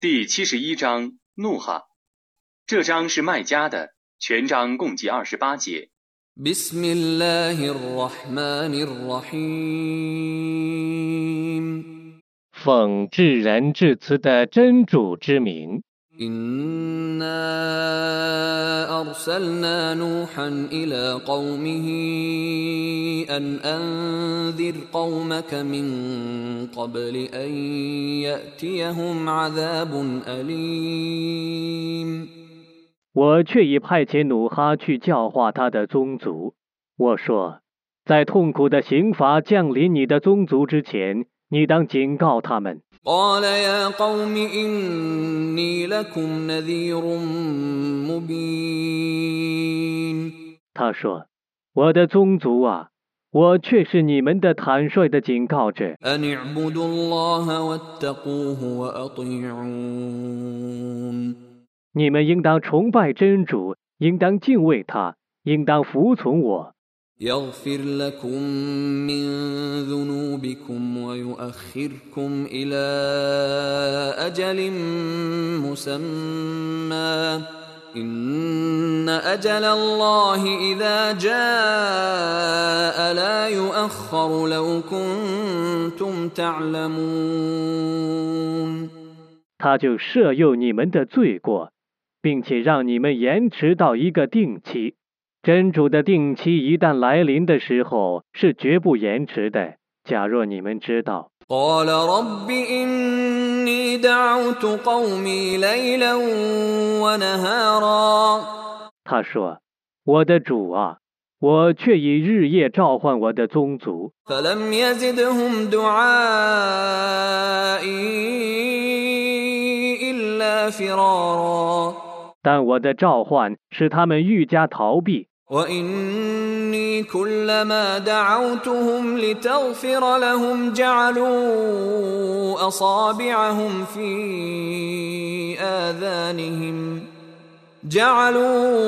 第七十一章怒哈，这章是卖家的，全章共计二十八节。奉至仁至慈的真主之名。إنا أرسلنا نوحا إلى قومه أن أنذر قومك من قبل أن يأتيهم عذاب أليم 我却已派遣努哈去教化他的宗族。我说，在痛苦的刑罚降临你的宗族之前，你当警告他们。 قال يا قوم إني لكم نذير مبين 他说：“我的宗族啊，我却是你们的坦率的警告者。 أن اعبدوا الله واتقوه وأطيعون 你们应当崇拜真主，应当敬畏他，应当服从我。 يغفر لكم من ذنوبكم ويؤخركم إلى أجل مسمى إن أجل الله إذا جاء لا يؤخر لو كنتم تعلمون 他就赦宥你们的罪过，并且让你们延迟到一个定期。 真主的定期一旦来临的时候是绝不延迟的。假若你们知道。他说我的主啊我却已日夜召唤我的宗族。但我的召唤使他们愈加逃避。وإني كلما دعوتهم لتغفر لهم جعلوا أصابعهم في آذانهم جعلوا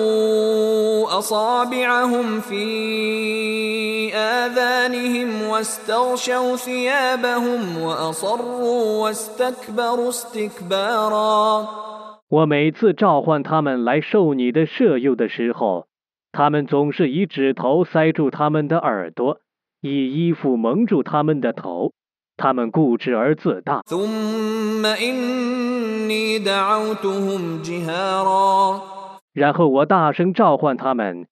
أصابعهم في آذانهم واستغشوا ثيابهم وأصروا واستكبروا استكبارا 我每次召唤他们来受你的赦宥的时候， 他们总是以指头塞住他们的耳朵以衣服蒙住他们的头他们固执而自大。然后我大声召唤他们。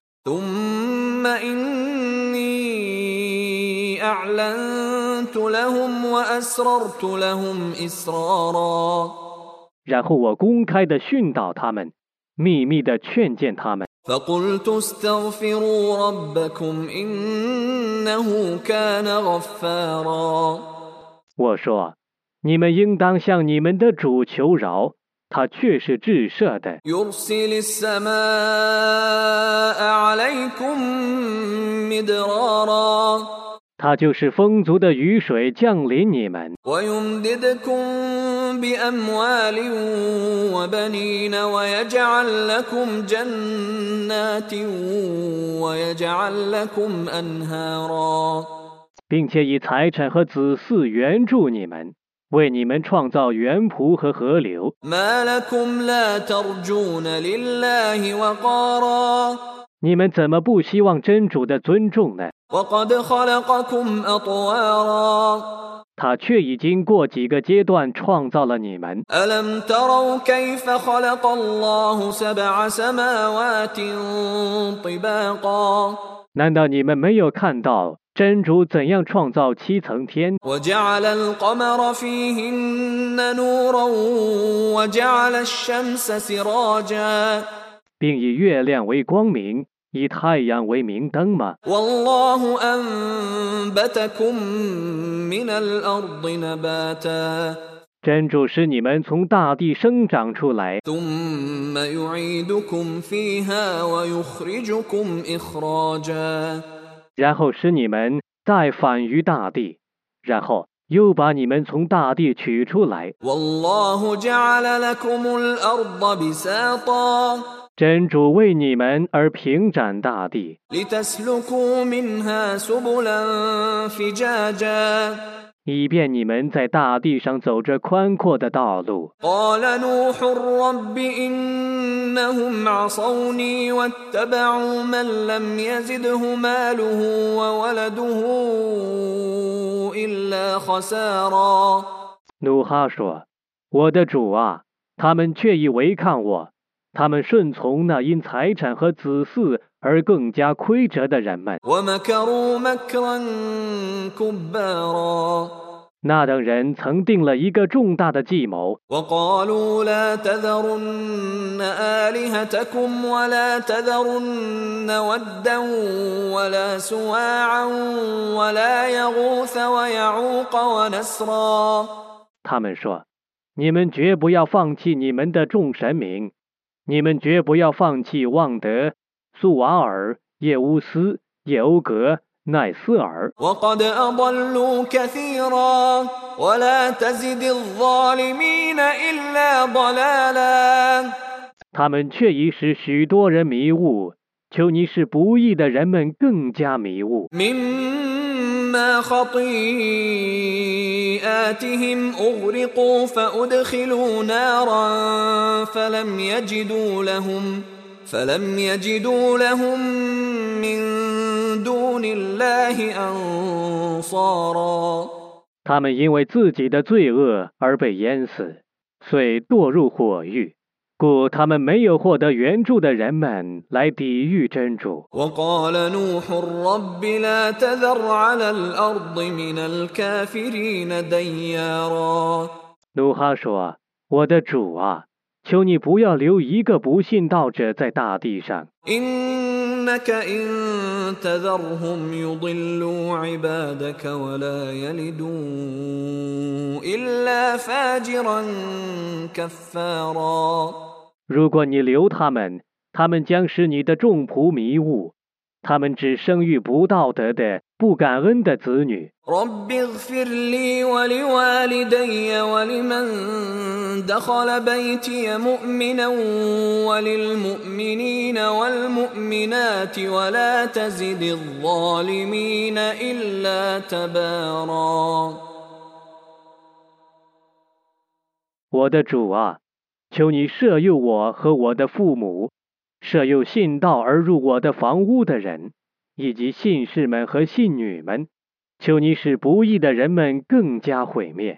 然后我公开的训导他们秘密的劝谏他们。فقلت استغفروا ربكم إنه كان غفارا 我说：“你们应当向你们的主求饶，他却是至赦的。 يرسل السماء عليكم مدرارا 他就是丰足的雨水降临你们。并且以财产和子嗣援助你们，为你们创造园圃和河流。你们怎么不希望真主的尊重呢？他却已经过几个阶段创造了你们。难道你们没有看到真主怎样创造七层天，并以月亮为光明？以太阳为明灯吗？真主使你们从大地生长出来。然后使你们再返于大地然后又把你们从大地取出来。真主为你们而平展大地，以便你们在大地上走着宽阔的道路。努哈说：“我的主啊，他们却已违抗我。”他们顺从那因财产和子嗣而更加亏折的人们。 ومكروا مكرا كبارا 那等人曾定了一个重大的计谋， وقالوا لا تذرن آلهتكم ولا تذرن ودا ولا سواعا ولا يغوث ويعوق ونسرا 他们说：你们绝不要放弃你们的众神明， 你们绝不要放弃旺德、苏瓦尔、叶乌斯、叶欧格、奈斯尔。 وقد أضلوا كثيرا ولا تزد الظالمين إلا ضلالا 他们却已使许多人迷雾，求你使不义的人们更加迷雾。 مما خطيئاتهم أغرقوا فأدخلوا نارا فلم يجدوا لهم فلم يجدوا لهم من دون الله أنصارا 他们因为自己的罪恶而被淹死，遂堕入火狱，故他们没有获得援助的人们来抵御真主。 وقال نوح رب لا تذر على الأرض من الكافرين ديارا 努哈说：“我的主啊， ！”求你不要留一个不信道者在大地上。如果你留他们他们将使你的众仆迷雾他们只生育不道德的不感恩的子女。رب اغفر لي ولوالدي ولمن دخل بيتي مؤمنا وللمؤمنين والمؤمنات ولا تزد الظالمين إلا تبارا 我的主啊，求你赦宥我和我的父母，赦宥信道而入我的房屋的人，以及信士们和信女们。求你使不义的人们更加毁灭。